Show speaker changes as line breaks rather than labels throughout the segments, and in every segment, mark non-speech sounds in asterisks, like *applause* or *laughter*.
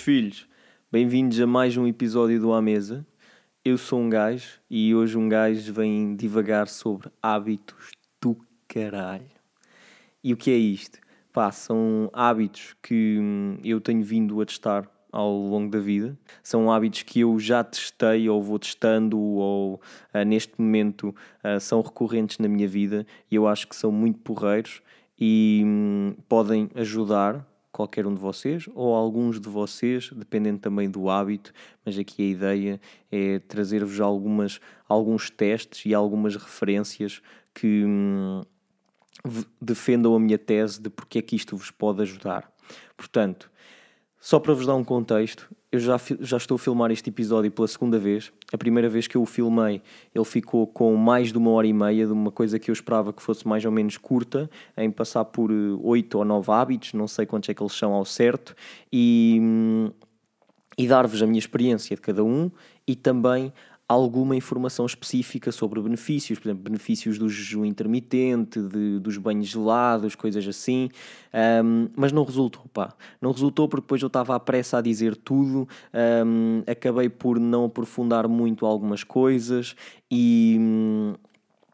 filhos, bem-vindos a mais um episódio do À Mesa. Eu sou um gajo e hoje um gajo vem divagar sobre hábitos do caralho. E o que é isto? Pá, são hábitos que hum, eu tenho vindo a testar ao longo da vida. São hábitos que eu já testei ou vou testando ou uh, neste momento uh, são recorrentes na minha vida e eu acho que são muito porreiros e hum, podem ajudar qualquer um de vocês ou alguns de vocês, dependendo também do hábito, mas aqui a ideia é trazer-vos algumas, alguns testes e algumas referências que hum, defendam a minha tese de porque é que isto vos pode ajudar. Portanto, só para vos dar um contexto, eu já, já estou a filmar este episódio pela segunda vez. A primeira vez que eu o filmei, ele ficou com mais de uma hora e meia, de uma coisa que eu esperava que fosse mais ou menos curta, em passar por eh, oito ou nove hábitos, não sei quantos é que eles são ao certo, e, hum, e dar-vos a minha experiência de cada um e também alguma informação específica sobre benefícios, por exemplo, benefícios do jejum intermitente, de, dos banhos gelados, coisas assim, um, mas não resultou, pá. Não resultou porque depois eu estava à pressa a dizer tudo, um, acabei por não aprofundar muito algumas coisas e. Um,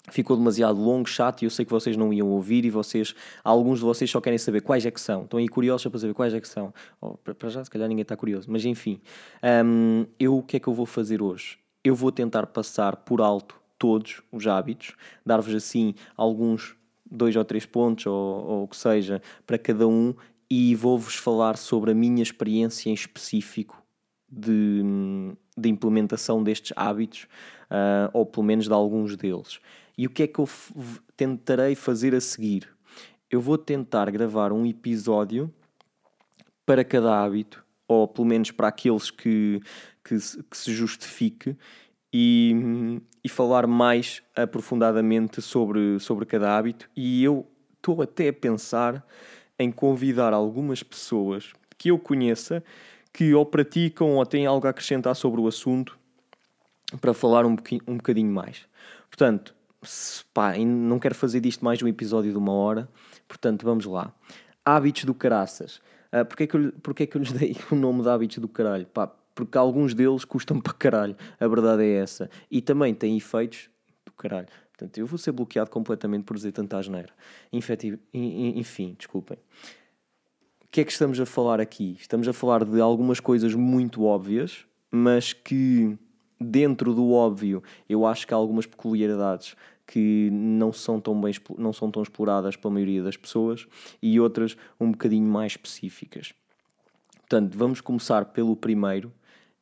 ficou demasiado longo, chato, e eu sei que vocês não iam ouvir e vocês, alguns de vocês só querem saber quais é que são. Estão aí curiosos para saber quais é que são. Oh, para já, se calhar ninguém está curioso, mas enfim. Um, eu o que é que eu vou fazer hoje? Eu vou tentar passar por alto todos os hábitos, dar-vos assim alguns dois ou três pontos ou, ou o que seja para cada um e vou-vos falar sobre a minha experiência em específico de, de implementação destes hábitos, uh, ou pelo menos de alguns deles. E o que é que eu tentarei fazer a seguir? Eu vou tentar gravar um episódio para cada hábito, ou pelo menos para aqueles que, que, que se justifique e, e falar mais aprofundadamente sobre, sobre cada hábito. E eu estou até a pensar em convidar algumas pessoas que eu conheça que ou praticam ou têm algo a acrescentar sobre o assunto para falar um, um bocadinho mais. Portanto, se, pá, não quero fazer disto mais um episódio de uma hora, portanto, vamos lá. Hábitos do caraças. Uh, porquê, é que eu, porquê é que eu lhes dei *laughs* o nome de hábitos do caralho? Pá, porque alguns deles custam *laughs* para caralho. A verdade é essa. E também têm efeitos do caralho. Portanto, eu vou ser bloqueado completamente por dizer tanta asneira. Enfim, desculpem. O que é que estamos a falar aqui? Estamos a falar de algumas coisas muito óbvias, mas que dentro do óbvio eu acho que há algumas peculiaridades que não são tão bem não são tão exploradas pela maioria das pessoas e outras um bocadinho mais específicas. Portanto, vamos começar pelo primeiro,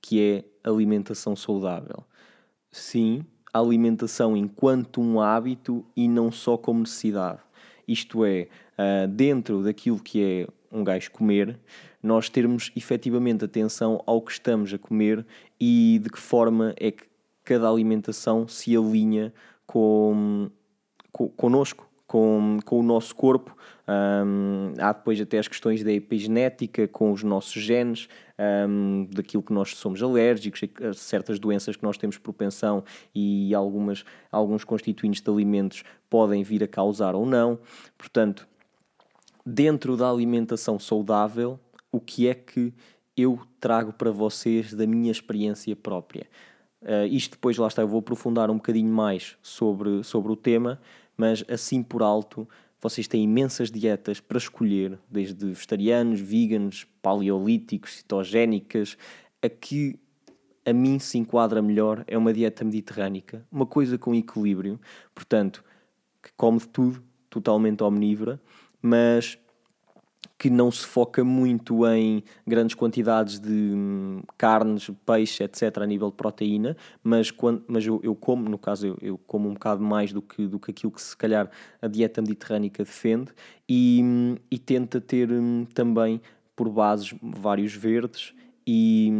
que é alimentação saudável. Sim, alimentação enquanto um hábito e não só como necessidade. Isto é, uh, dentro daquilo que é um gajo comer, nós termos efetivamente atenção ao que estamos a comer e de que forma é que cada alimentação se alinha com, com, com, com o nosso corpo. Um, há depois até as questões da epigenética com os nossos genes, um, daquilo que nós somos alérgicos, certas doenças que nós temos propensão e algumas, alguns constituintes de alimentos podem vir a causar ou não. Portanto, dentro da alimentação saudável, o que é que eu trago para vocês da minha experiência própria? Uh, isto depois, lá está, eu vou aprofundar um bocadinho mais sobre, sobre o tema, mas assim por alto, vocês têm imensas dietas para escolher, desde vegetarianos, veganos, paleolíticos, cetogénicas. Aqui a mim se enquadra melhor é uma dieta mediterrânica, uma coisa com equilíbrio, portanto, que come de tudo, totalmente omnívora, mas que não se foca muito em grandes quantidades de hum, carnes, peixe, etc., a nível de proteína, mas, quando, mas eu, eu como, no caso, eu, eu, como um bocado mais do que, do que aquilo que se calhar a dieta mediterrânica defende e, hum, e tenta ter hum, também por bases vários verdes e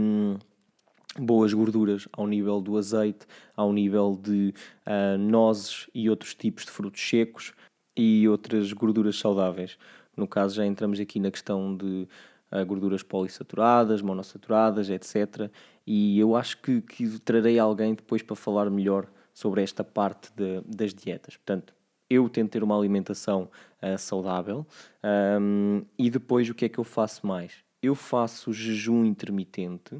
boas gorduras ao nível do azeite, ao nível de uh, nozes e outros tipos de frutos secos e outras gorduras saudáveis. No caso, já entramos aqui na questão de uh, gorduras polissaturadas, monossaturadas, etc. E eu acho que, que trarei alguém depois para falar melhor sobre esta parte de, das dietas. Portanto, eu tento ter uma alimentação uh, saudável um, e depois o que é que eu faço mais? eu faço jejum intermitente.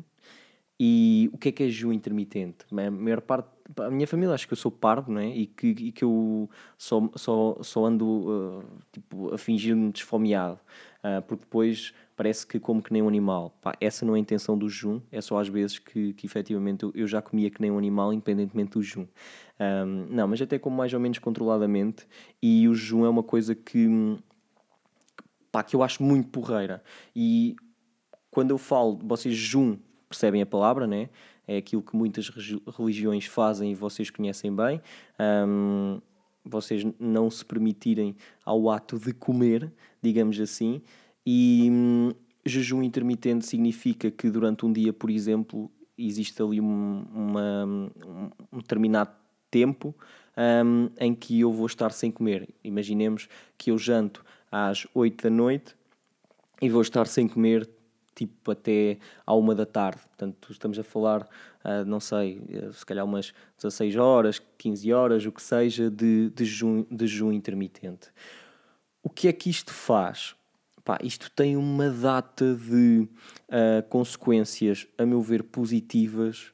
E o que é que é jejum intermitente? A maior parte, a minha família acha que eu sou parvo, não é? E que, e que eu só, só, só ando uh, tipo, a fingir-me desfomeado, uh, porque depois parece que como que nem um animal. Pá, essa não é a intenção do jejum, é só às vezes que, que efetivamente eu, eu já comia que nem um animal, independentemente do jejum. Um, não, mas até como mais ou menos controladamente, e o jejum é uma coisa que, pá, que eu acho muito porreira. E quando eu falo, vocês jejum percebem a palavra, né? É aquilo que muitas religiões fazem e vocês conhecem bem. Um, vocês não se permitirem ao ato de comer, digamos assim, e um, jejum intermitente significa que durante um dia, por exemplo, existe ali um, uma, um determinado tempo um, em que eu vou estar sem comer. Imaginemos que eu janto às 8 da noite e vou estar sem comer tipo até à uma da tarde. Portanto, estamos a falar, uh, não sei, uh, se calhar umas 16 horas, 15 horas, o que seja, de, de, jejum, de jejum intermitente. O que é que isto faz? Pá, isto tem uma data de uh, consequências, a meu ver, positivas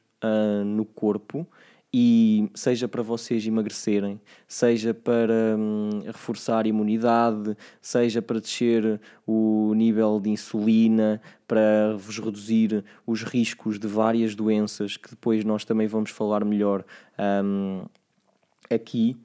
no corpo e seja para vocês emagrecerem, seja para hum, reforçar a imunidade, seja para descer o nível de insulina, para vos reduzir os riscos de várias doenças que depois nós também vamos falar melhor hum, aqui.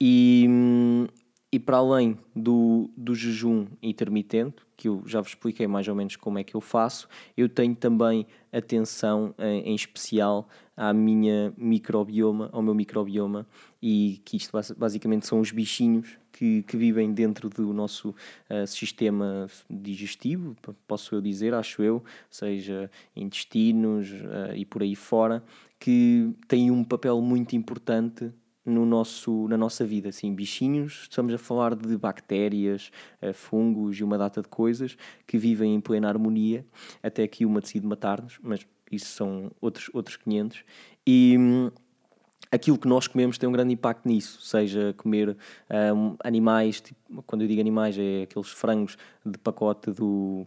E, hum, e para além do, do jejum intermitente, que eu já vos expliquei mais ou menos como é que eu faço, eu tenho também atenção em, em especial à minha microbioma, ao meu microbioma, e que isto basicamente são os bichinhos que, que vivem dentro do nosso uh, sistema digestivo, posso eu dizer, acho eu, seja intestinos uh, e por aí fora, que têm um papel muito importante no nosso, na nossa vida. Assim, bichinhos, estamos a falar de bactérias, eh, fungos e uma data de coisas que vivem em plena harmonia, até que uma decide matar-nos, mas isso são outros, outros 500. E hum, aquilo que nós comemos tem um grande impacto nisso, seja comer um, animais, tipo, quando eu digo animais, é aqueles frangos de pacote do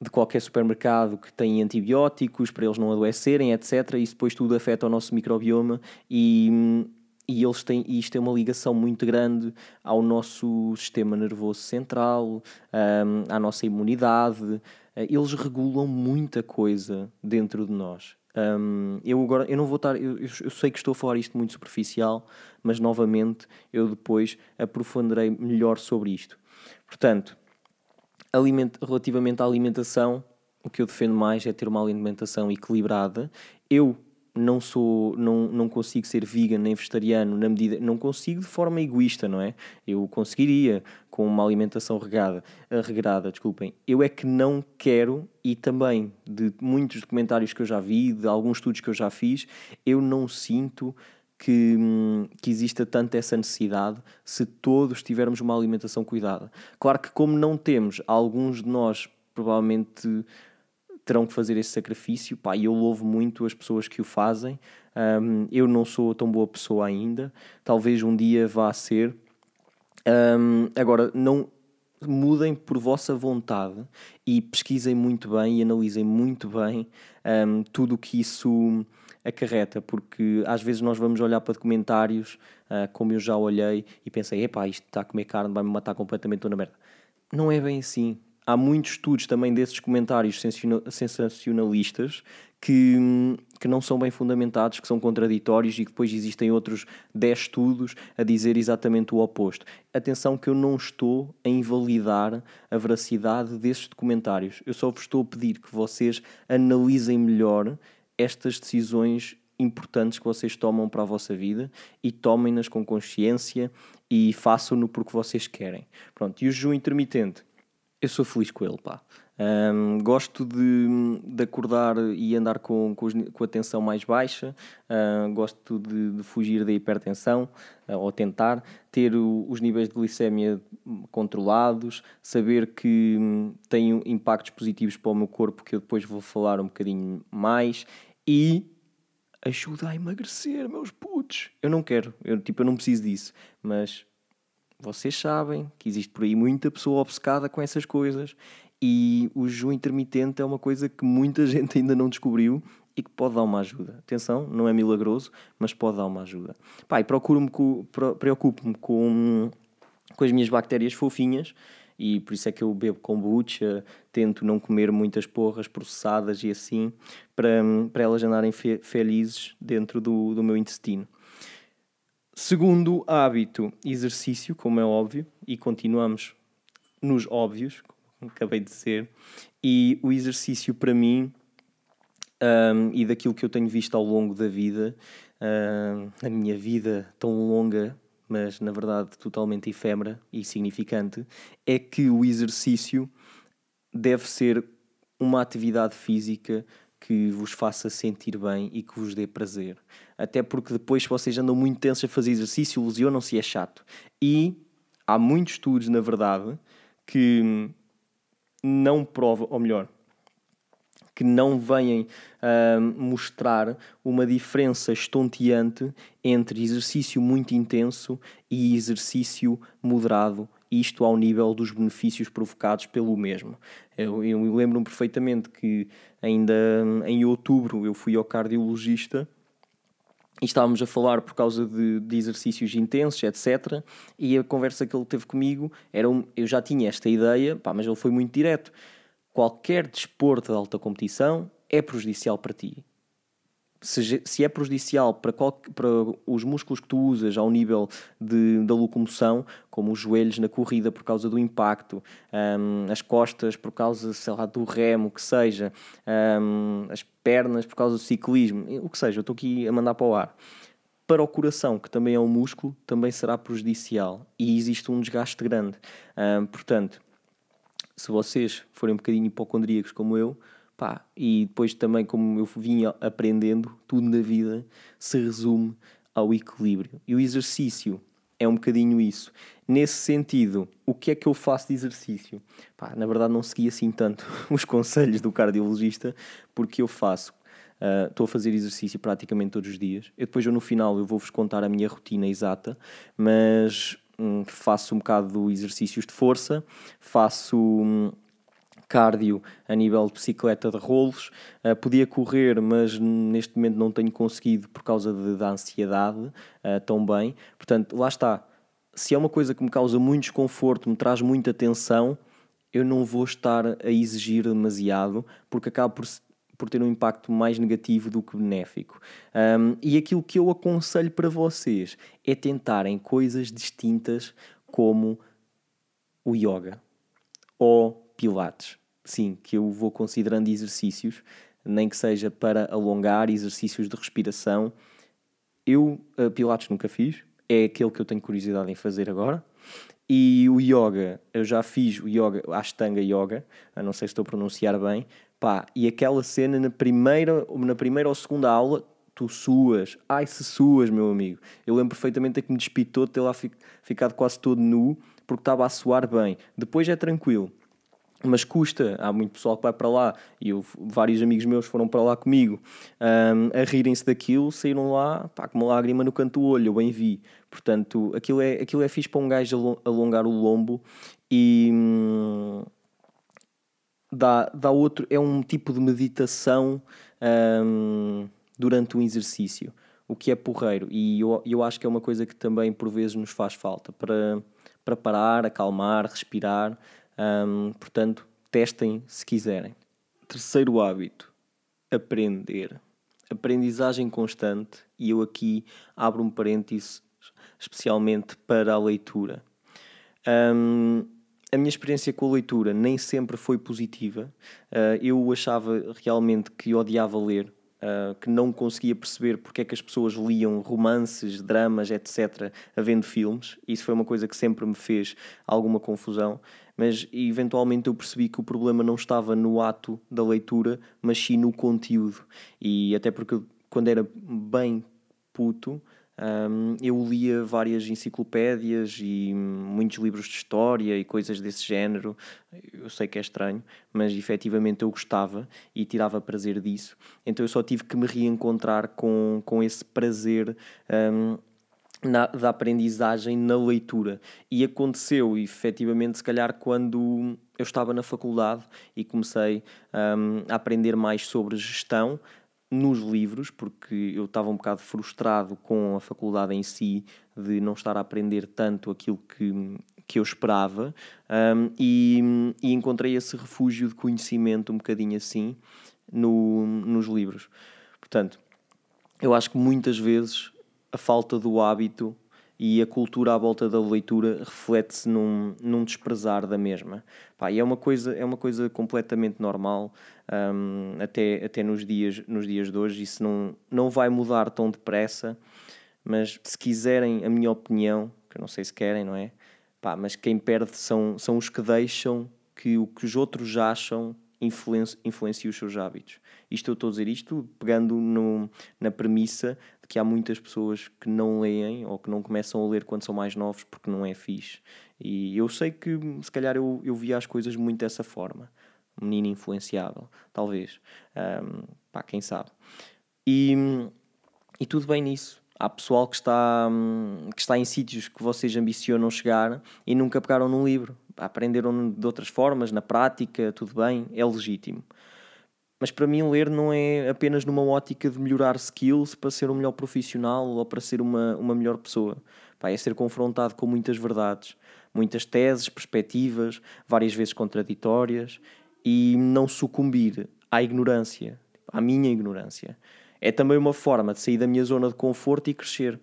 de qualquer supermercado que têm antibióticos para eles não adoecerem, etc. Isso depois tudo afeta o nosso microbioma e hum, e eles têm, e isto é uma ligação muito grande ao nosso sistema nervoso central, um, à nossa imunidade. Eh, eles regulam muita coisa dentro de nós. Um, eu agora eu não vou estar, eu, eu, sei que estou a falar isto muito superficial, mas novamente eu depois aprofundarei melhor sobre isto. Portanto, aliment, relativamente à alimentação, o que eu defendo mais é ter uma alimentação equilibrada. Eu não sou não, não consigo ser vegan nem vegetariano na medida não consigo de forma egoísta não é? Eu conseguiria com uma alimentação regada regrada desculpem. Eu é que não quero e também de muitos documentários que eu já vi de alguns estudos que eu já fiz eu não sinto que, que exista tanto essa necessidade se todos tivermos uma alimentação cuidada. Claro que como não temos alguns de nós provavelmente terão que fazer esse sacrifício. Pá, e eu louvo muito as pessoas que o fazem. Um, eu não sou tão boa pessoa ainda, talvez um dia vá ser. Um, agora, não mudem por vossa vontade e pesquisem muito bem e analisem muito bem um, tudo o que isso acarreta, porque às vezes nós vamos olhar para documentários, uh, como eu já olhei, e pensei, epá, isto está a comer carne, vai-me matar completamente, estou na merda. Não é bem assim há muitos estudos também desses comentários sensacionalistas que, que não são bem fundamentados, que são contraditórios e que depois existem outros 10 estudos a dizer exatamente o oposto. Atenção que eu não estou a invalidar a veracidade desses documentários. Eu só vos estou a pedir que vocês analisem melhor estas decisões importantes que vocês tomam para a vossa vida e tomem-nas com consciência e façam-no porque vocês querem. Pronto, e o jejum intermitente? Eu sou feliz com ele, pá. Um, gosto de, de, acordar e andar com, com, os, com a tensão mais baixa, gosto de, de, fugir da hipertensão, uh, ou tentar ter o, os níveis de glicémia controlados, saber que um, tenho impactos positivos para o meu corpo, que eu depois vou falar um bocadinho mais, e ajuda a emagrecer, meus putos. Eu não quero, eu, tipo, eu não preciso disso, mas vocês sabem que existe por aí muita pessoa obcecada com essas coisas E o jejum intermitente é uma coisa que muita *laughs* gente ainda não descobriu e que pode dar uma ajuda. Atenção, não é milagroso, mas pode dar uma ajuda. Pá, e procuro-me com, preocupo-me com, com as minhas bactérias fofinhas e por isso é que eu bebo kombucha, tento não comer muitas porras processadas e assim, para, para elas andarem fe felizes dentro do, do meu intestino. Segundo hábito, exercício, como é óbvio, e continuamos nos óbvios, como acabei de dizer, e o exercício para mim um, e daquilo que eu tenho visto ao longo da vida, um, a minha vida tão longa, mas na verdade totalmente efêmera e significante, é que o exercício deve ser uma atividade física que vos faça sentir bem e que vos dê prazer. Até porque depois, vocês andam muito tensos a fazer exercício, ilusionam-se e é chato. E há muitos estudos, na verdade, que não provam, ou melhor, que não venham uh, mostrar uma diferença estonteante entre exercício muito intenso e exercício moderado, isto ao nível dos benefícios provocados pelo mesmo. Eu, eu lembro-me perfeitamente que ainda em outubro eu fui ao cardiologista e estávamos a falar por causa de, de, exercícios intensos, etc. E a conversa que ele teve comigo era um, eu já tinha esta ideia, pá, mas ele foi muito direto qualquer desporto de alta competição é prejudicial para ti. Se, se é prejudicial para, qual, para, os músculos que tu usas ao nível de, da locomoção, como os joelhos na corrida por causa do impacto, um, as costas por causa, sei lá, do remo, que seja, um, as pernas por causa do ciclismo, o que seja, eu estou aqui a mandar para o ar. Para o coração, que também é um músculo, também será prejudicial e existe um desgaste grande. Um, portanto, se vocês forem um bocadinho hipocondríacos como eu, pá, e depois também como eu vinha aprendendo, tudo na vida se resume ao equilíbrio. E o exercício é um bocadinho isso. Nesse sentido, o que é que eu faço de exercício? Pá, na verdade não segui assim tanto *laughs* os conselhos do cardiologista, porque eu faço ah, estou uh, a fazer exercício praticamente todos os dias. Eu depois, eu, no final, eu vou-vos contar a minha rotina exata, mas Hum, faço um bocado de exercícios de força, faço um, cardio a nível de bicicleta de rolos. Uh, podia correr, mas neste momento não tenho conseguido por causa de, da ansiedade uh, tão bem. Portanto, lá está. Se é uma coisa que me causa muito desconforto, me traz muita tensão, eu não vou estar a exigir demasiado, porque acaba por por ter um impacto mais negativo do que benéfico. Um, e aquilo que eu aconselho para vocês é tentarem coisas distintas como o yoga ou pilates. Sim, que eu vou considerando exercícios, nem que seja para alongar, exercícios de respiração. Eu uh, pilates nunca fiz, é aquele que eu tenho curiosidade em fazer agora. E o yoga, eu já fiz o yoga, Ashtanga Yoga, não sei se estou a pronunciar bem, Pá, e aquela cena na primeira, na primeira ou segunda aula, tu suas. Ai, se suas, meu amigo. Eu lembro perfeitamente que me despitou de ter lá ficado quase todo nu, porque estava a suar bem. Depois é tranquilo. Mas custa, há muito pessoal que vai para lá e eu, vários amigos meus foram para lá comigo um, a rirem-se daquilo, saíram lá pá, com uma lágrima no canto do olho, eu bem vi. Portanto, aquilo é, aquilo é fixe para um gajo alongar o lombo e. Hum, dá, dá outro, é um tipo de meditação um, durante um exercício, o que é porreiro. E eu, eu acho que é uma coisa que também por vezes nos faz falta para, para parar, acalmar, respirar. Um, portanto, testem se quiserem. Terceiro hábito: aprender. Aprendizagem constante, e eu aqui abro um parênteses especialmente para a leitura. Um, a minha experiência com a leitura nem sempre foi positiva. Uh, eu achava realmente que odiava ler, uh, que não conseguia perceber porque é que as pessoas liam romances, dramas, etc., havendo filmes. Isso foi uma coisa que sempre me fez alguma confusão. Mas eventualmente eu percebi que o problema não estava no ato da leitura, mas sim no conteúdo. E até porque quando era bem puto, um, eu lia várias enciclopédias e muitos livros de história e coisas desse género. Eu sei que é estranho, mas efetivamente eu gostava e tirava prazer disso. Então eu só tive que me reencontrar com, com esse prazer. Um, na, da aprendizagem na leitura. E aconteceu, efetivamente, se calhar, quando eu estava na faculdade e comecei um, a aprender mais sobre gestão nos livros, porque eu estava um bocado frustrado com a faculdade em si, de não estar a aprender tanto aquilo que, que eu esperava, um, e, e, encontrei esse refúgio de conhecimento um bocadinho assim no, nos livros. Portanto, eu acho que muitas vezes a falta do hábito e a cultura à volta da leitura reflete-se num, num desprezar da mesma. Pá, e é uma coisa, é uma coisa completamente normal, um, até, até nos, dias, nos dias de hoje. Isso não, não vai mudar tão depressa, mas se quiserem a minha opinião, que eu não sei se querem, não é? Pá, mas quem perde são, são os que deixam que o que os outros acham influencie, influencie os seus hábitos. Isto eu estou a dizer isto pegando no, na premissa de que há muitas pessoas que não leem ou que não começam a ler quando são mais novos porque não é fixe. E eu sei que se calhar eu, eu via as coisas muito dessa forma. Menino influenciável, talvez. Um, pá, quem sabe. E, e tudo bem nisso. Há pessoal que está, que está em sítios que vocês ambicionam chegar e nunca pegaram num livro aprenderam de outras formas, na prática, tudo bem, é legítimo. Mas para mim, ler não é apenas numa ótica de melhorar skills para ser um melhor profissional ou para ser uma, uma melhor pessoa. Pá, é ser confrontado com muitas verdades, muitas teses, perspectivas, várias vezes contraditórias e não sucumbir à ignorância, à minha ignorância. É também uma forma de sair da minha zona de conforto e crescer.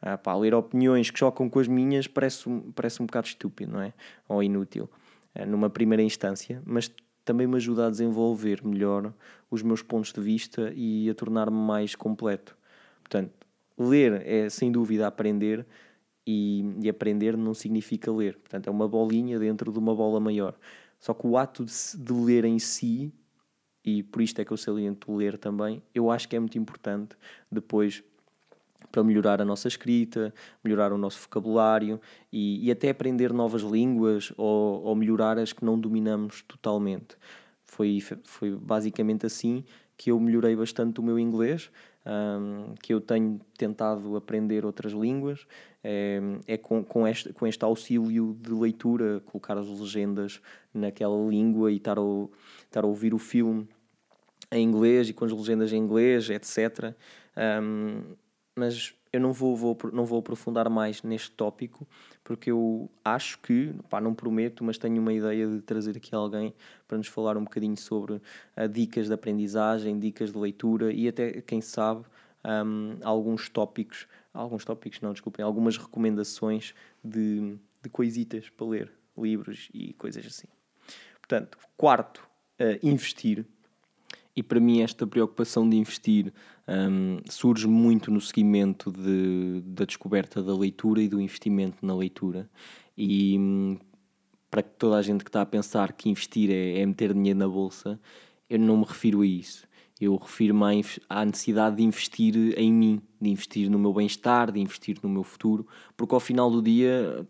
Ah, pá, ler opiniões que chocam com as minhas parece, parece um bocado estúpido, não é? Ou inútil, ah, numa primeira instância, mas também me ajuda a desenvolver melhor os meus pontos de vista e a tornar-me mais completo. Portanto, ler é sem dúvida aprender e, e, aprender não significa ler. Portanto, é uma bolinha dentro de uma bola maior. Só que o ato de, de ler em si, e por isto é que eu saliento ler também, eu acho que é muito importante depois para melhorar a nossa escrita, melhorar o nosso vocabulário e, e até aprender novas línguas ou, ou, melhorar as que não dominamos totalmente. Foi, foi basicamente assim que eu melhorei bastante o meu inglês, um, que eu tenho tentado aprender outras línguas, é, é com, com, este, com este auxílio de leitura, colocar as legendas naquela língua e estar a, estar a ouvir o filme em inglês e com as legendas em inglês, etc. Um, mas eu não vou, vou, não vou aprofundar mais neste tópico, porque eu acho que, pá, não prometo, mas tenho uma ideia de trazer aqui alguém para nos falar um bocadinho sobre uh, dicas de aprendizagem, dicas de leitura e até, quem sabe, um, alguns tópicos, alguns tópicos não, desculpem, algumas recomendações de, de coisitas para ler, livros e coisas assim. Portanto, quarto, uh, investir e para mim esta preocupação de investir um, surge muito no seguimento de, da descoberta da leitura e do investimento na leitura. E um, para toda a gente que está a pensar que investir é, é, meter dinheiro na bolsa, eu não me refiro a isso. Eu refiro-me à necessidade de investir em mim, de investir no meu bem-estar, de investir no meu futuro, porque ao final do dia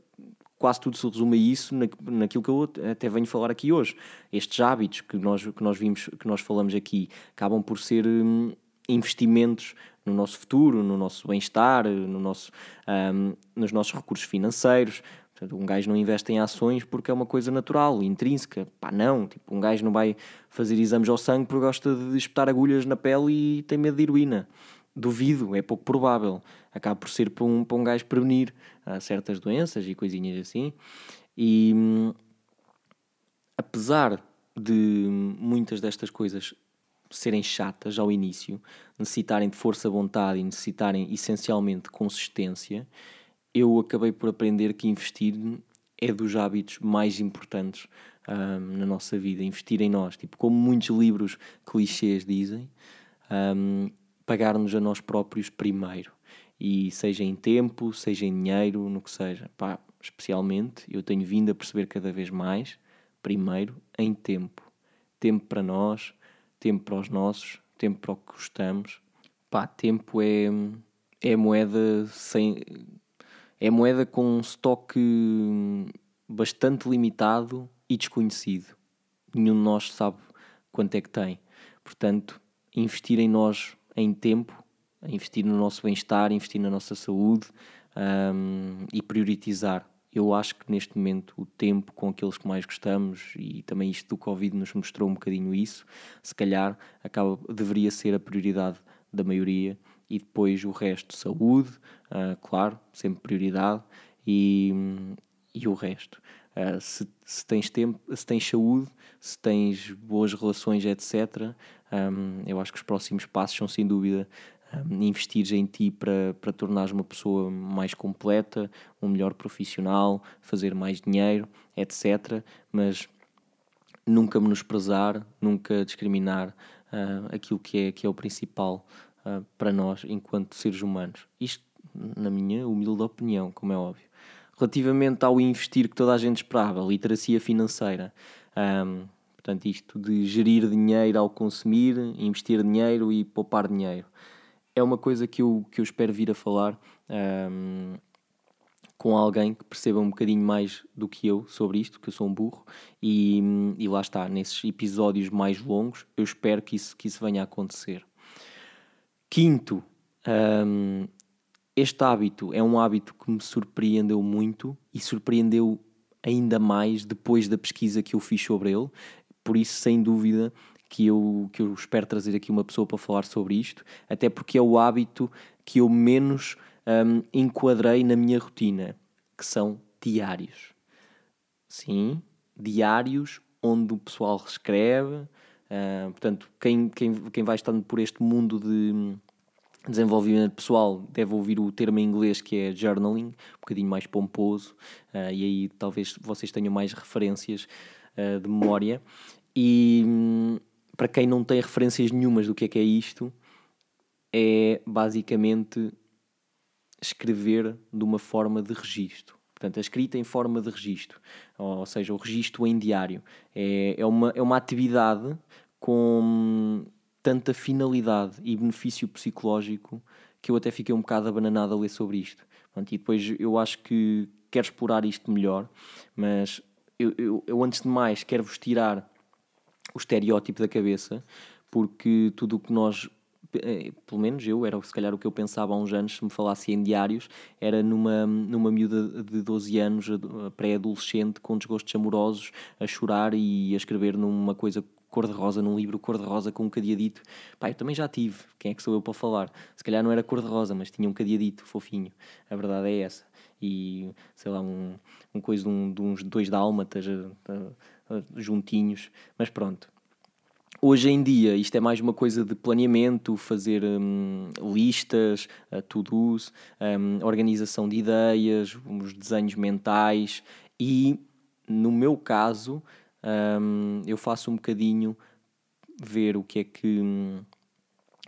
quase tudo se resume a isso na, naquilo que eu até venho falar aqui hoje. Estes hábitos que nós, que nós vimos, que nós falamos aqui, acabam por ser hum, investimentos no nosso futuro, no nosso bem-estar, no nosso, um, nos nossos recursos financeiros. Portanto, um gajo não investe em ações porque é uma coisa natural, intrínseca. Pá, não. Tipo, um gajo não vai fazer exames ao sangue porque gosta de espetar agulhas na pele e tem medo de heroína duvido, é pouco provável. Acaba por ser para um, para um gajo prevenir uh, certas doenças e coisinhas assim. E hum, apesar de muitas destas coisas serem chatas ao início, necessitarem de força, vontade e necessitarem essencialmente consistência, eu acabei por aprender que investir é dos hábitos mais importantes um, na nossa vida. Investir em nós, tipo, como muitos livros clichês dizem, um, pagar-nos a nós próprios primeiro. E seja em tempo, seja em dinheiro, no que seja. Pá, especialmente, eu tenho vindo a perceber cada vez mais, primeiro, em tempo. Tempo para nós, tempo para os nossos, tempo para o que gostamos. Pá, tempo é, é moeda sem. É moeda com um estoque bastante limitado e desconhecido. Nenhum de nós sabe quanto é que tem. Portanto, investir em nós em tempo, investir no nosso bem-estar, investir na nossa saúde um, e prioritizar eu acho que neste momento o tempo com aqueles que mais gostamos e também isto do Covid nos mostrou um bocadinho isso, se calhar acaba, deveria ser a prioridade da maioria e depois o resto, saúde, uh, claro, sempre prioridade e, e o resto. Uh, se, se, tens tempo, se tens saúde, se tens boas relações, etc., um, eu acho que os próximos passos são sem dúvida investir em ti para, para tornares uma pessoa mais completa, um melhor profissional, fazer mais dinheiro, etc. Mas nunca menosprezar, nunca discriminar uh, aquilo que é, que é o principal uh, para nós enquanto seres humanos. Isto, na minha humilde opinião, como é óbvio. Relativamente ao investir que toda a gente esperava, literacia financeira, um, portanto, isto de gerir dinheiro ao consumir, investir dinheiro e poupar dinheiro é uma coisa que eu, que eu espero vir a falar um, com alguém que perceba um bocadinho mais do que eu sobre isto, que eu sou um burro, e, e lá está, nesses episódios mais longos, eu espero que isso, que isso venha a acontecer. Quinto, um, este hábito é um hábito que me surpreendeu muito e surpreendeu ainda mais depois da pesquisa que eu fiz sobre ele, por isso, sem dúvida, que eu, que eu espero trazer aqui uma pessoa para falar sobre isto, até porque é o hábito que eu menos um, enquadrei na minha rotina, que são diários. Sim, diários onde o pessoal escreve, uh, portanto, quem, quem, quem vai estando por este mundo de desenvolvimento pessoal deve ouvir o termo em inglês que é journaling, um bocadinho mais pomposo, uh, e aí talvez vocês tenham mais referências uh, de memória. E, hum, para quem não tem referências nenhumas do que é que é isto, é basicamente escrever de uma forma de registro. Portanto, a escrita em forma de registro, ou seja, o registro em diário. É, é, uma, é uma atividade com tanta finalidade e benefício psicológico que eu até fiquei um bocado abananado a ler sobre isto. Portanto, e depois eu acho que quero explorar isto melhor, mas eu, eu, eu antes de mais quero-vos tirar o estereótipo da cabeça, porque tudo o que nós eh, pelo menos eu, era se calhar o que eu pensava há uns anos, se me falasse em diários, era numa, numa miúda de 12 anos, pré-adolescente, com desgostos amorosos, a chorar e a escrever numa coisa cor-de-rosa, num livro cor-de-rosa com um cadeadito. Pá, eu também já tive, quem é que sou eu para falar? Se calhar não era cor-de-rosa, mas tinha um cadeadito fofinho, a verdade é essa. E, sei lá, um, um coisa de, um, de uns dois dálmatas juntinhos, mas pronto. Hoje em dia isto é mais uma coisa de planeamento, fazer hum, listas, uh, to-dos, um, organização de ideias, os desenhos mentais e, no meu caso, um, eu faço um bocadinho ver o que é que. Hum,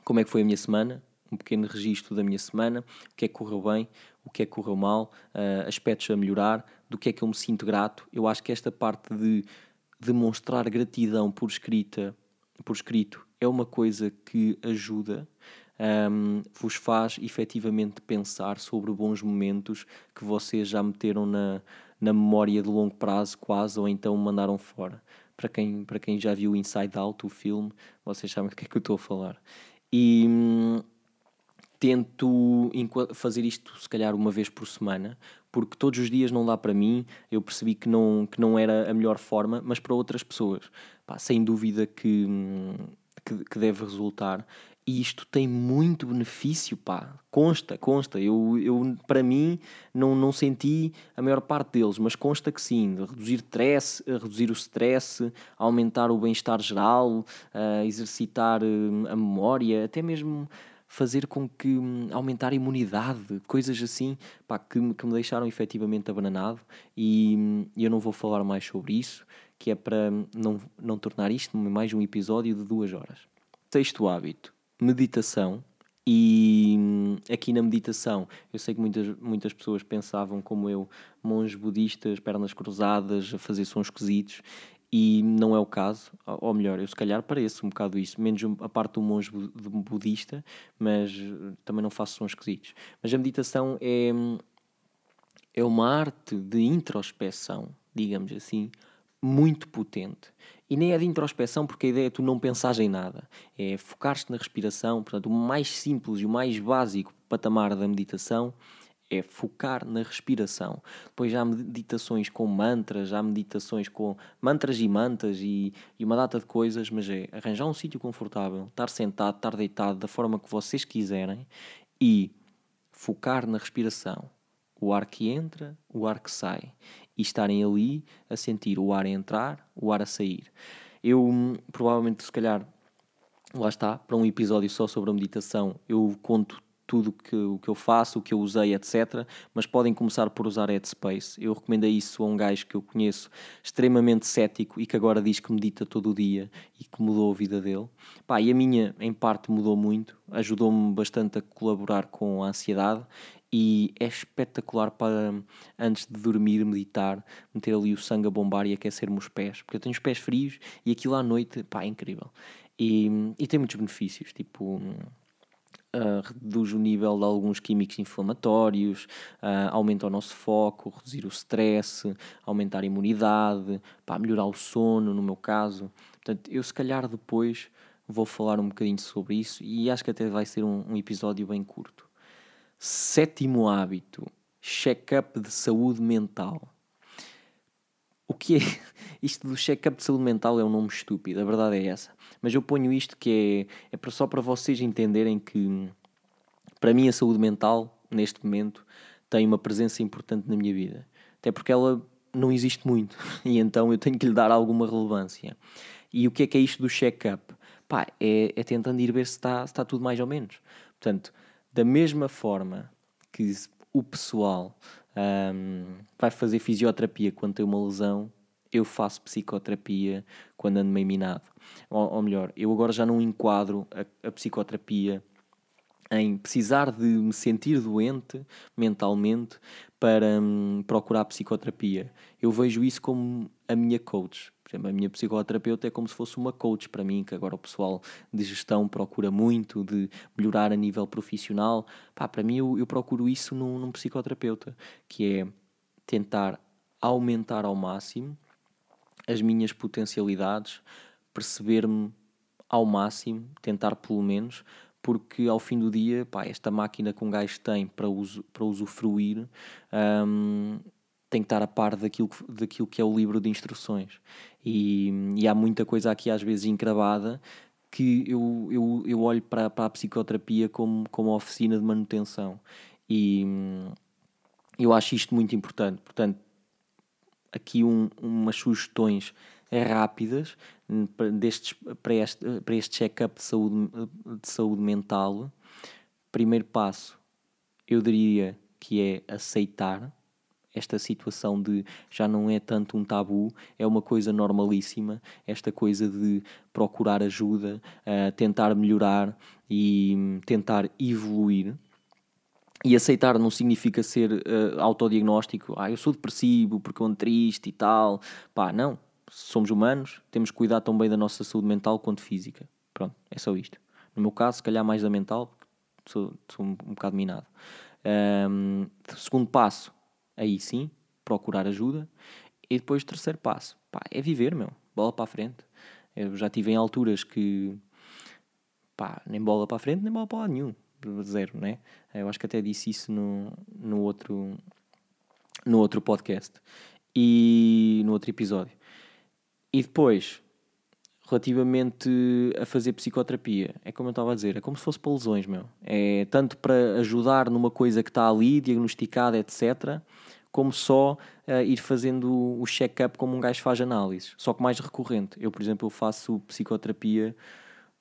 como é que foi a minha semana, um pequeno registro da minha semana, o que é que correu bem, o que é que correu mal, uh, aspectos a melhorar, do que é que eu me sinto grato. Eu acho que esta parte de demonstrar gratidão por escrita, por escrito, é uma coisa que ajuda, um, vos faz efetivamente pensar sobre bons momentos que vocês já meteram na, na memória de longo prazo, quase, ou então mandaram fora. Para quem, para quem já viu Inside Out, o filme, vocês sabem do que é que eu estou a falar. E hum, tento fazer isto, se calhar, uma vez por semana, porque todos os dias não dá para mim. Eu percebi que não, que não era a melhor forma, mas para outras pessoas, pá, sem dúvida que, que, que, deve resultar. E isto tem muito benefício, pá. Consta, consta. Eu, eu para mim, não, não senti a maior parte deles, mas consta que sim. Reduzir, stress, reduzir o stress, aumentar o bem-estar geral, uh, exercitar uh, a memória, até mesmo fazer com que hum, aumentar a imunidade, coisas assim, pá, que, que me deixaram efetivamente abananado e, hum, eu não vou falar mais sobre isso, que é para não, não tornar isto mais um episódio de duas horas. Sexto hábito, meditação. E hum, aqui na meditação, eu sei que muitas, muitas pessoas pensavam como eu, monges budistas, pernas cruzadas, a fazer sons esquisitos, e não é o caso, ou melhor, eu se calhar pareço um bocado isso, menos a parte do monge budista, mas eh, também não faço sons esquisitos. Mas a meditação é, é uma arte de introspeção, digamos assim, muito potente. E nem é de introspeção porque a ideia é tu não pensares em nada, é focar-te na respiração, portanto, o mais simples e o mais básico patamar da meditação é focar na respiração. Depois já há meditações com mantras, já há meditações com mantras e mantas e, e uma data de coisas, mas é arranjar um sítio confortável, estar sentado, estar deitado da forma que vocês quiserem e focar na respiração. O ar que entra, o ar que sai. E estarem ali a sentir o ar a entrar, o ar a sair. Eu, hum, provavelmente, se calhar, lá está, para um episódio só sobre a meditação, eu conto tudo que, o que eu faço, o que eu usei, etc. Mas podem começar por usar Headspace. Eu recomendo isso a um gajo que eu conheço, extremamente cético e que agora diz que medita todo o dia e que mudou a vida dele. Pá, e a minha, em parte, mudou muito, ajudou-me bastante a colaborar com a ansiedade e é espetacular para antes de dormir meditar, meter ali o sangue a bombar e aquecer-me os pés, porque eu tenho os pés frios e aquilo à noite, pá, é incrível. E, e tem muitos benefícios, tipo Uh, reduz o nível de alguns químicos inflamatórios, uh, aumenta o nosso foco, reduzir o stress, aumentar a imunidade, pá, melhorar o sono, no meu caso. Portanto, eu se calhar depois vou falar um bocadinho sobre isso e acho que até vai ser um, um episódio bem curto. Sétimo hábito: check-up de saúde mental. O que é? Isto do check-up de saúde mental é um nome estúpido, a verdade é essa. Mas eu ponho isto que é, é só para vocês entenderem que, para mim, a saúde mental, neste momento, tem uma presença importante na minha vida. Até porque ela não existe muito *laughs* e então eu tenho que lhe dar alguma relevância. E o que é que é isto do check-up? Pá, é, é tentando ir ver se está, se está tudo mais ou menos. Portanto, da mesma forma que o pessoal um, vai fazer fisioterapia quando tem uma lesão, eu faço psicoterapia quando ando meio minado. Ou, ou melhor, eu agora já não enquadro a, a psicoterapia em precisar de me sentir doente mentalmente para hum, procurar psicoterapia. Eu vejo isso como a minha coach. Por exemplo, a minha psicoterapeuta é como se fosse uma coach para mim, que agora o pessoal de gestão procura muito, de melhorar a nível profissional. Pá, para mim, eu, eu procuro isso num, num psicoterapeuta, que é tentar aumentar ao máximo as minhas potencialidades, perceber-me ao máximo, tentar pelo menos, porque ao fim do dia, pá, esta máquina que um gajo tem para, uso, para usufruir um, tem que estar a par daquilo, daquilo que é o livro de instruções. E, e há muita coisa aqui às vezes encravada que eu, eu, eu olho para, para a psicoterapia como, como oficina de manutenção. E eu acho isto muito importante. Portanto, aqui um, umas sugestões rápidas destes, para este, para este check-up de saúde, de saúde mental. Primeiro passo, eu diria que é aceitar esta situação de já não é tanto um tabu, é uma coisa normalíssima, esta coisa de procurar ajuda, uh, tentar melhorar e um, tentar evoluir. E aceitar não significa ser uh, autodiagnóstico, ah, eu sou depressivo porque ando triste e tal. Pá, não. Somos humanos, temos que cuidar tão bem da nossa saúde mental quanto física. Pronto, é só isto. No meu caso, se calhar mais da mental, porque sou, sou um, um bocado minado. Um, segundo passo, aí sim, procurar ajuda. E depois, terceiro passo, pá, é viver, meu, bola para a frente. Eu já tive em alturas que, pá, nem bola para a frente, nem bola para lado nenhum, zero, né? Eu acho que até disse isso no, no, outro, no outro podcast e no outro episódio. E depois, relativamente a fazer psicoterapia, é como eu estava a dizer, é como se fosse para lesões, meu. É tanto para ajudar numa coisa que está ali, diagnosticada, etc., como só uh, ir fazendo o check-up como um gajo faz análises, só que mais recorrente. Eu, por exemplo, eu faço psicoterapia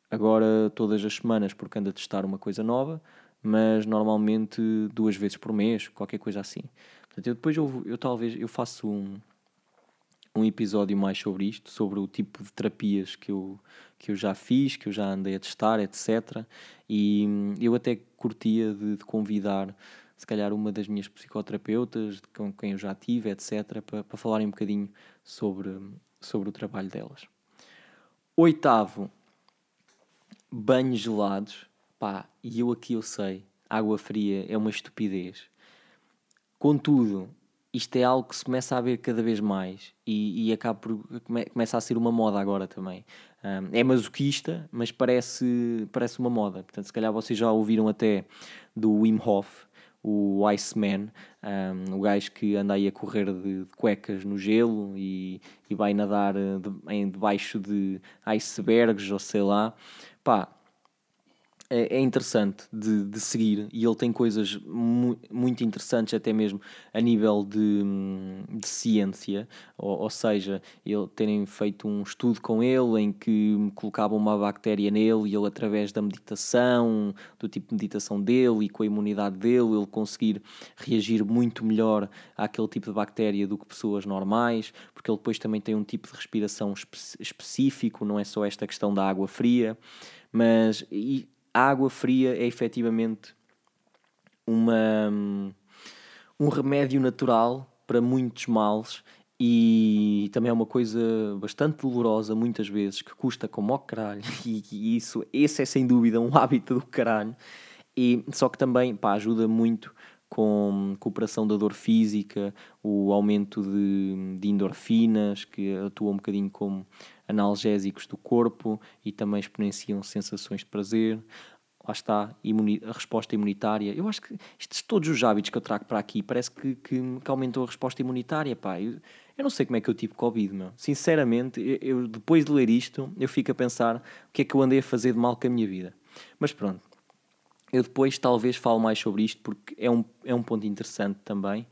agora todas as semanas porque ando a testar uma coisa nova, mas normalmente duas vezes por mês, qualquer coisa assim. Portanto, eu depois eu, eu talvez eu faço um, um episódio mais sobre isto, sobre o tipo de terapias que eu, que eu já fiz, que eu já andei a testar, etc. E hum, eu até curtia de, de convidar se calhar uma das minhas psicoterapeutas, com quem eu já tive, etc., para, para falarem um bocadinho sobre, sobre o trabalho delas. Oitavo, banhos gelados. Pá, e eu aqui eu sei, água fria é uma estupidez. Contudo, isto é algo que se começa a ver cada vez mais e, e acaba por, come, começa a ser uma moda agora também. Um, é masoquista, mas parece, parece uma moda. Portanto, se calhar vocês já ouviram até do Wim Hof, o Iceman, um, o gajo que anda aí a correr de, de cuecas no gelo e, e vai nadar de, em, debaixo de icebergs ou sei lá. Pá, é, é interessante de, de, seguir e ele tem coisas mu muito interessantes, até mesmo a nível de, de ciência. Ou, ou, seja, ele terem feito um estudo com ele em que colocavam uma bactéria nele e ele, através da meditação, do tipo de meditação dele e com a imunidade dele, ele conseguir reagir muito melhor àquele tipo de bactéria do que pessoas normais, porque ele depois também tem um tipo de respiração espe específico, não é só esta questão da água fria. Mas a água fria é efetivamente uma, um remédio natural para muitos males e também é uma coisa bastante dolorosa muitas vezes que custa como ao caralho. *laughs* E, e isso esse é sem dúvida um *laughs* hábito do caralho. E só que também pá, ajuda muito com cooperação da dor física, o aumento de, de endorfinas que atuam um bocadinho como analgésicos do corpo e também exponenciam sensações de prazer. Lá está, a resposta imunitária. Eu acho que estes todos os hábitos que eu trago para aqui parece que, que, que aumentou a resposta imunitária, pá. Eu, eu, não sei como é que eu tive Covid, meu. Sinceramente, eu, depois de ler isto, eu fico a pensar o que é que eu andei a fazer de mal com a minha vida. Mas pronto, eu depois talvez falo mais sobre isto porque é um, é um ponto interessante também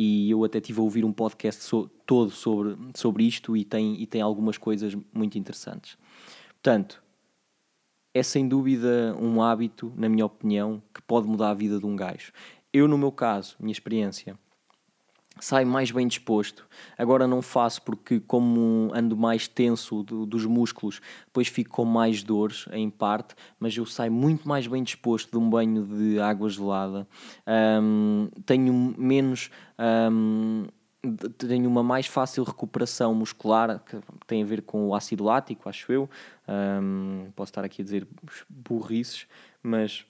e eu até tive a ouvir um podcast so, todo sobre, sobre isto e tem, e tem algumas coisas muito interessantes. Portanto, é sem dúvida um hábito, na minha opinião, que pode mudar a vida de um gajo. Eu, no meu caso, minha experiência, saio mais bem disposto. Agora não faço porque, como ando mais tenso do, dos músculos, depois fico com mais dores, em parte, mas eu saio muito mais bem disposto de um banho de água gelada. Um, tenho menos. Um, tenho uma mais fácil recuperação muscular que tem a ver com o ácido lático, acho eu. Um, posso estar aqui a dizer burrices, mas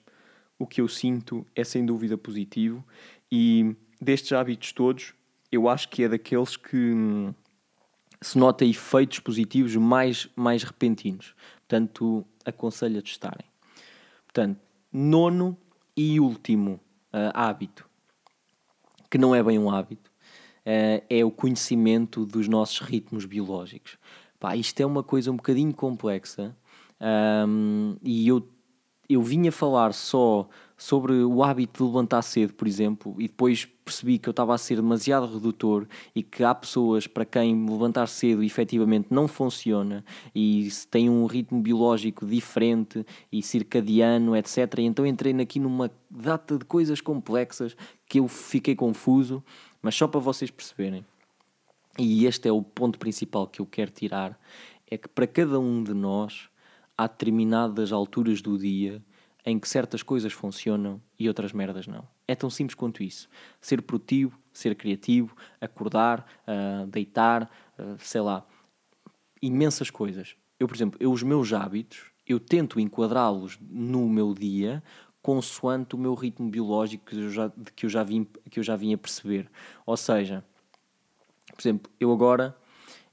o que eu sinto é sem dúvida positivo e destes hábitos todos eu acho que é daqueles que hum, se nota efeitos positivos mais, mais repentinos. Portanto, aconselho a testarem. Portanto, nono e último uh, hábito, que não é bem um hábito, uh, é o conhecimento dos nossos ritmos biológicos. Pá, isto é uma coisa um bocadinho complexa um, e eu, eu vinha falar só sobre o hábito de levantar cedo, por exemplo, e depois percebi que eu estava a ser demasiado redutor e que há pessoas para quem levantar cedo efetivamente não funciona e tem um ritmo biológico diferente e circadiano, etc. E então entrei aqui numa data de coisas complexas que eu fiquei confuso, mas só para vocês perceberem. E este é o ponto principal que eu quero tirar: é que para cada um de nós há determinadas alturas do dia em que certas coisas funcionam e outras merdas não. É tão simples quanto isso. Ser produtivo, ser criativo, acordar, uh, deitar, uh, sei lá, imensas coisas. Eu, por exemplo, eu, os meus hábitos, eu tento enquadrá-los no meu dia consoante o meu ritmo biológico que eu já, que eu já, vim, que eu já vim a perceber. Ou seja, por exemplo, eu agora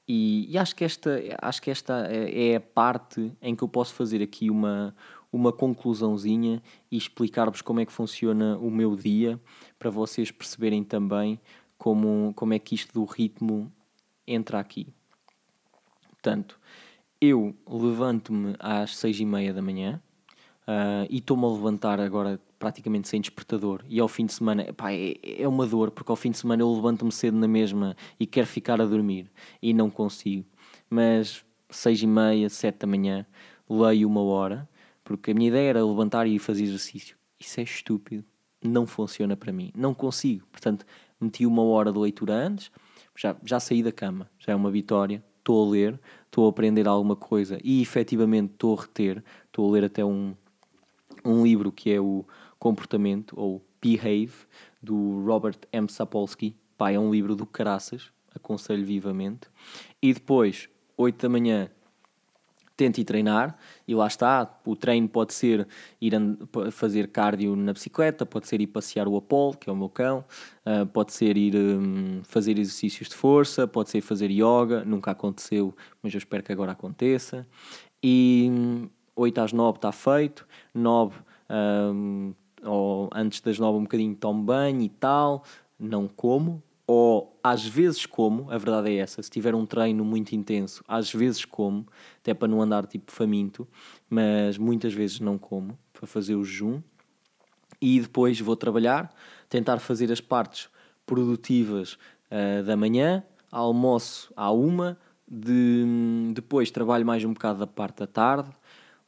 e, e, acho que esta, acho que esta é, é a parte em que eu posso fazer aqui uma, uma conclusãozinha e explicar-vos como é que funciona o meu dia, para vocês perceberem também como, como é que isto do ritmo entra aqui. Portanto, eu levanto-me às seis e meia da manhã uh, e estou-me a levantar agora praticamente sem despertador e ao fim de semana epá, é, é uma dor porque ao fim de semana eu levanto-me cedo na mesma e quero ficar a dormir e não consigo mas seis e meia, sete da manhã leio uma hora porque a minha ideia era levantar e fazer exercício. Isso é estúpido. Não funciona para mim. Não consigo. Portanto, meti uma hora de leitura antes, já, já saí da cama. Já é uma vitória. Estou a ler, estou a aprender alguma coisa e efetivamente estou a reter. Estou a ler até um, um livro que é o Comportamento, ou Behave, do Robert M. Sapolsky. Pá, é um livro do caraças. Aconselho vivamente. E depois, 8 da manhã, tente treinar e lá está. O treino pode ser ir fazer cardio na bicicleta, pode ser ir passear o Apollo, que é o meu cão, uh, pode ser ir um, fazer exercícios de força, pode ser fazer yoga, nunca aconteceu, mas eu espero que agora aconteça. E um, 8 às 9 está feito, 9 um, ou antes das nove um bocadinho tomo banho e tal, não como, ou às vezes como, a verdade é essa, se tiver um treino muito intenso, às vezes como, até para não andar tipo faminto, mas muitas vezes não como, para fazer o jejum, e depois vou trabalhar, tentar fazer as partes produtivas uh, da manhã, almoço à uma, de, depois trabalho mais um bocado da parte da tarde,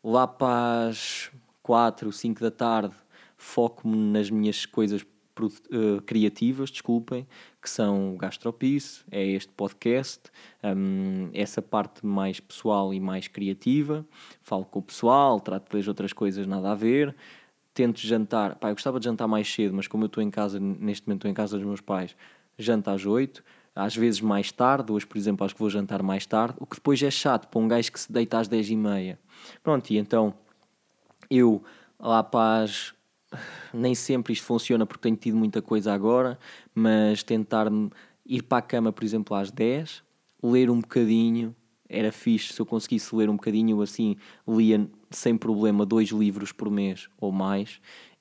lá para as quatro, cinco da tarde foco-me nas minhas coisas uh, criativas, desculpem, que são o Gastropice, é este podcast, um, essa parte mais pessoal e mais criativa. Falo com o pessoal, trato das outras coisas nada a ver. Tento jantar, pá, eu gostava de jantar mais cedo, mas como eu estou em casa, neste momento estou em casa dos meus pais, janto às 8, às vezes mais tarde, hoje por exemplo acho que vou jantar mais tarde, o que depois é chato para um gajo que se deita às 10 e meia. Pronto, e então eu lá para as nem sempre isto funciona porque tenho tido muita coisa agora, mas tentar ir para a cama, por exemplo, às 10, ler um bocadinho, era fixe se eu conseguisse ler um bocadinho, assim lia sem problema dois livros por mês ou mais,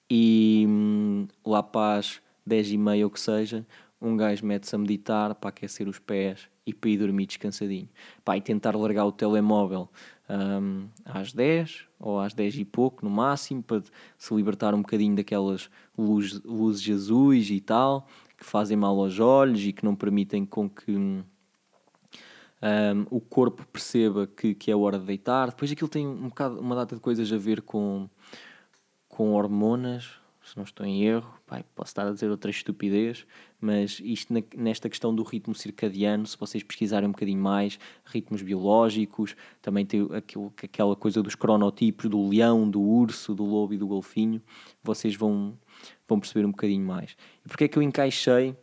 e hum, lá para as 10 e meia ou que seja, um gajo mete-se a meditar para aquecer os pés e para ir dormir descansadinho. Pá, e tentar largar o telemóvel um, às 10 ou às 10 e pouco no máximo, para se libertar um bocadinho daquelas luz, luzes azuis e tal, que fazem mal aos olhos e que não permitem com que um, o corpo perceba que, que é hora de deitar. Depois aquilo tem um bocado, uma data de coisas a ver com, com hormonas, se não estou em erro, pai, posso estar a dizer outra estupidez, mas isto na, nesta questão do ritmo circadiano, se vocês pesquisarem um bocadinho mais, ritmos biológicos, também tem aquilo, aquela coisa dos cronotipos do leão, do urso, do lobo e do golfinho, vocês vão, vão perceber um bocadinho mais. E porque é que eu encaixei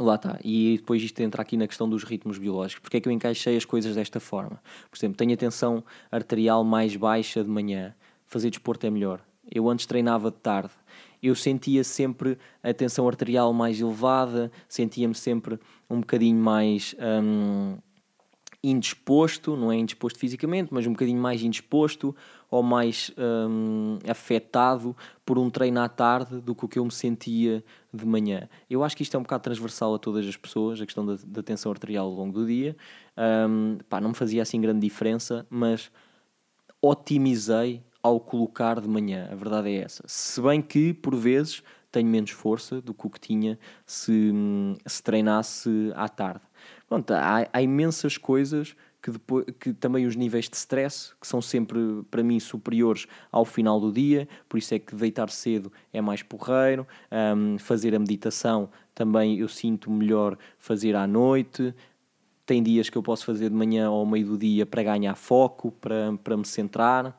Lá está. E depois isto entra aqui na questão dos ritmos biológicos. Porque é que eu encaixei as coisas desta forma? Por exemplo, tenho a tensão arterial mais baixa de manhã. Fazer desporto é melhor. Eu antes treinava de tarde. Eu sentia sempre a tensão arterial mais elevada, sentia-me sempre um bocadinho mais hum, indisposto, não é indisposto fisicamente, mas um bocadinho mais indisposto ou mais hum, afetado por um treino à tarde do que o que eu me sentia de manhã. Eu acho que isto é um bocado transversal a todas as pessoas, a questão da, da tensão arterial ao longo do dia. Hum, pá, não me fazia assim grande diferença, mas otimizei ao colocar de manhã. A verdade é essa. Se bem que, por vezes, tenho menos força do que o que tinha se, se treinasse à tarde. Pronto, há, há imensas coisas que, depois, que também os níveis de stress, que são sempre, para mim, superiores ao final do dia, por isso é que deitar cedo é mais porreiro, um, fazer a meditação também eu sinto melhor fazer à noite, tem dias que eu posso fazer de manhã ou ao meio do dia para ganhar foco, para, para me centrar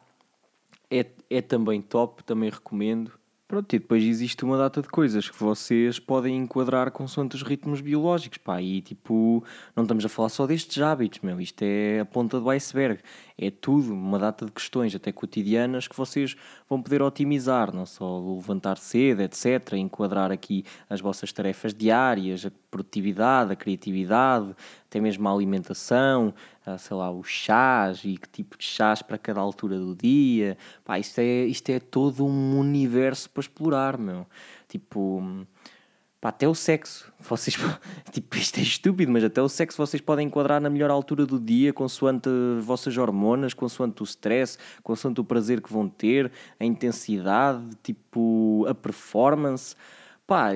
é, também top, também recomendo. Pronto, e depois existe uma data de coisas que vocês podem enquadrar consoante os ritmos biológicos, pá, e tipo, não estamos a falar só destes hábitos, meu, isto é a ponta do iceberg, é tudo, uma data de questões, até cotidianas, que vocês vão poder otimizar, não só levantar cedo, etc., enquadrar aqui as vossas tarefas diárias, a produtividade, a criatividade, até mesmo a alimentação, a, sei lá, os chás e que tipo de chás para cada altura do dia. Pá, isto é, isto é todo um universo para explorar, meu. Tipo, pá, até o sexo. *laughs* Vocês, *laughs* tipo, isto é estúpido, mas até o sexo vocês podem enquadrar na melhor altura do dia, consoante as vossas hormonas, consoante o stress, consoante o prazer que vão ter, a intensidade, tipo, a performance. Pá,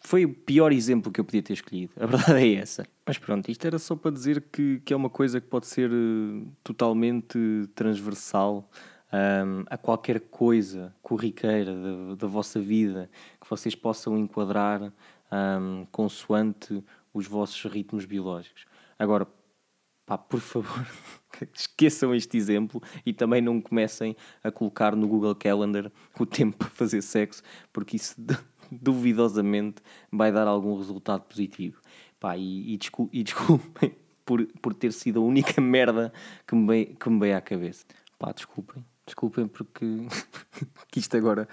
foi o pior exemplo que eu podia ter escolhido. *laughs* A verdade é essa. Mas pronto, isto era só para dizer que, que é uma coisa que pode ser uh, totalmente transversal um, a qualquer coisa corriqueira da, vossa vida que vocês possam enquadrar um, consoante os vossos ritmos biológicos. Agora, pá, por favor, *laughs* esqueçam este exemplo e também não comecem a colocar no Google Calendar o tempo para fazer sexo, porque isso *laughs* duvidosamente vai dar algum resultado positivo. Pá, e, e, descul e desculpem *laughs* por, por ter sido a única merda que me veio, que me veio à cabeça. Pá, desculpem. Desculpem porque *laughs* que isto agora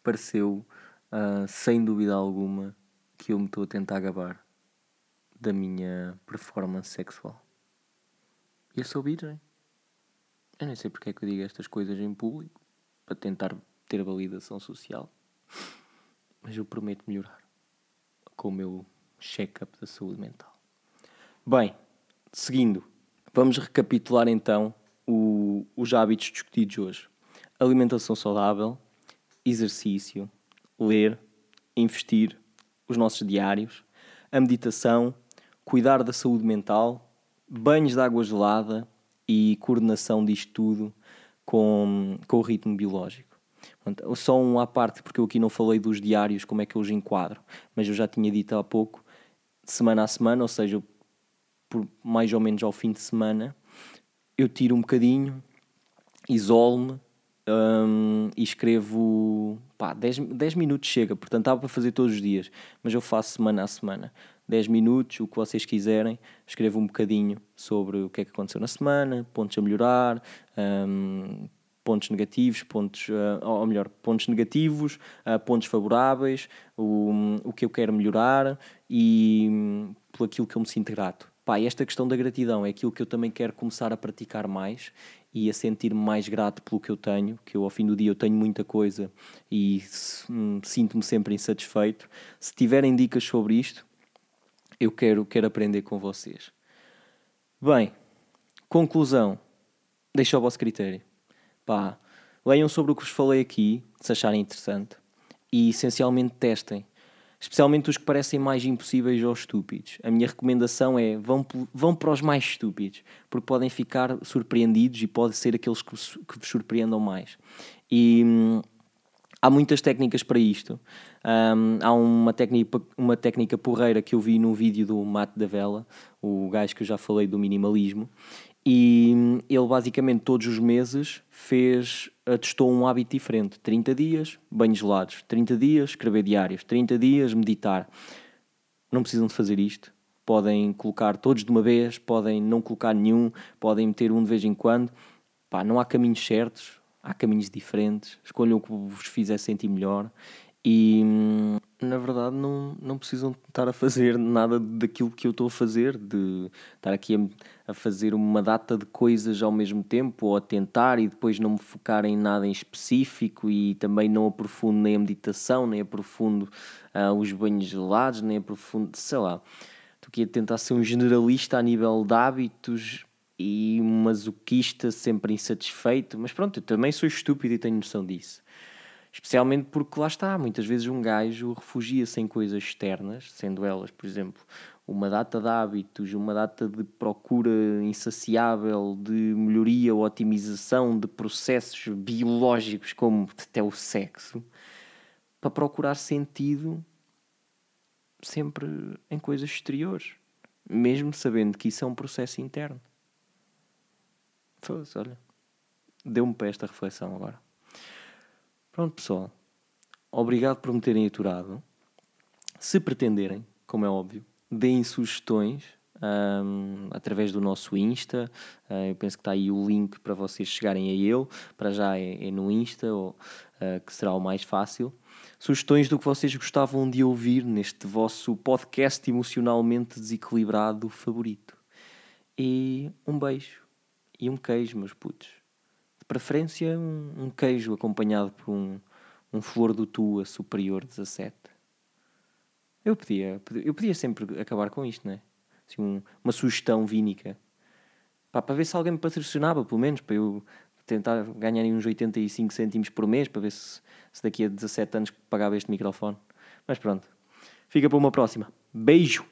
pareceu, uh, sem dúvida alguma, que eu me estou a tentar gabar da minha performance sexual. Eu sou virgem. Eu nem sei porque é que eu digo estas coisas em público, para tentar ter validação social. Mas eu prometo melhorar com o meu check-up da saúde mental. Bem, seguindo, vamos recapitular então o, os hábitos discutidos hoje: alimentação saudável, exercício, ler, investir, os nossos diários, a meditação, cuidar da saúde mental, banhos de água gelada e coordenação disto tudo com, com o ritmo biológico. só um à parte, porque eu aqui não falei dos diários, como é que eu os enquadro, mas eu já tinha dito há pouco, semana a semana, ou seja, por mais ou menos ao fim de semana, eu tiro um bocadinho, isolo-me um, e escrevo pá, 10, 10 minutos chega, portanto dá para fazer todos os dias, mas eu faço semana a semana. 10 minutos, o que vocês quiserem, escrevo um bocadinho sobre o que é que aconteceu na semana, pontos a melhorar, um, pontos negativos, pontos, uh, ou melhor, pontos negativos, uh, pontos favoráveis, o, o que eu quero melhorar e um, por aquilo que eu me sinto grato. Pá, esta questão da gratidão é aquilo que eu também quero começar a praticar mais e a sentir-me mais grato pelo que eu tenho, que eu ao fim do dia eu tenho muita coisa e hum, sinto-me sempre insatisfeito. Se tiverem dicas sobre isto, eu quero, quero aprender com vocês. Bem, conclusão. Deixa ao vosso critério. Pá, leiam sobre o que vos falei aqui, se acharem interessante, e essencialmente testem especialmente os que parecem mais impossíveis ou estúpidos. A minha recomendação é vão, vão para os mais estúpidos, porque podem ficar surpreendidos e podem ser aqueles que, que vos surpreendam mais. E hum, há muitas técnicas para isto. Um, há uma técnica, uma técnica porreira que eu vi num vídeo do Matt da Vela, o gajo que eu já falei do minimalismo, e ele basicamente todos os meses fez, testou um hábito diferente. 30 dias, banhos gelados. 30 dias, escrever diários. 30 dias, meditar. Não precisam de fazer isto. Podem colocar todos de uma vez, podem não colocar nenhum, podem meter um de vez em quando. Pá, não há caminhos certos, há caminhos diferentes. Escolham o que vos fizer sentir melhor. E na verdade não, não precisam estar a fazer nada daquilo que eu estou a fazer, de estar aqui a, a, fazer uma data de coisas ao mesmo tempo, ou a tentar e depois não me focar em nada em específico e também não aprofundo nem a meditação, nem aprofundo uh, os banhos gelados, nem aprofundo, sei lá. Estou aqui a tentar ser um generalista a nível de hábitos e um masoquista sempre insatisfeito, mas pronto, eu também sou estúpido e tenho noção disso. Especialmente porque lá está, muitas vezes um gajo refugia-se em coisas externas, sendo elas, por exemplo, uma data de hábitos, uma data de procura insaciável de melhoria ou otimização de processos biológicos, como até o sexo, para procurar sentido sempre em coisas exteriores, mesmo sabendo que isso é um processo interno. Foda-se, olha, deu-me para esta reflexão agora. Pronto, pessoal. Obrigado por me terem aturado. Se pretenderem, como é óbvio, deem sugestões um, através do nosso Insta. Uh, eu penso que está aí o link para vocês chegarem a ele. Para já é, é no Insta, ou, uh, que será o mais fácil. Sugestões do que vocês gostavam de ouvir neste vosso podcast emocionalmente desequilibrado favorito. E um beijo e um queijo, meus putos preferência um, um queijo acompanhado por um, um flor do tua superior 17. Eu podia, eu podia sempre acabar com isto, não é? Assim, um, uma sugestão vínica. Pá, para ver se alguém me patrocinava, pelo menos, para eu tentar ganhar uns 85 cêntimos por mês, para ver se, se daqui a 17 anos pagava este microfone. Mas pronto. Fica para uma próxima. Beijo!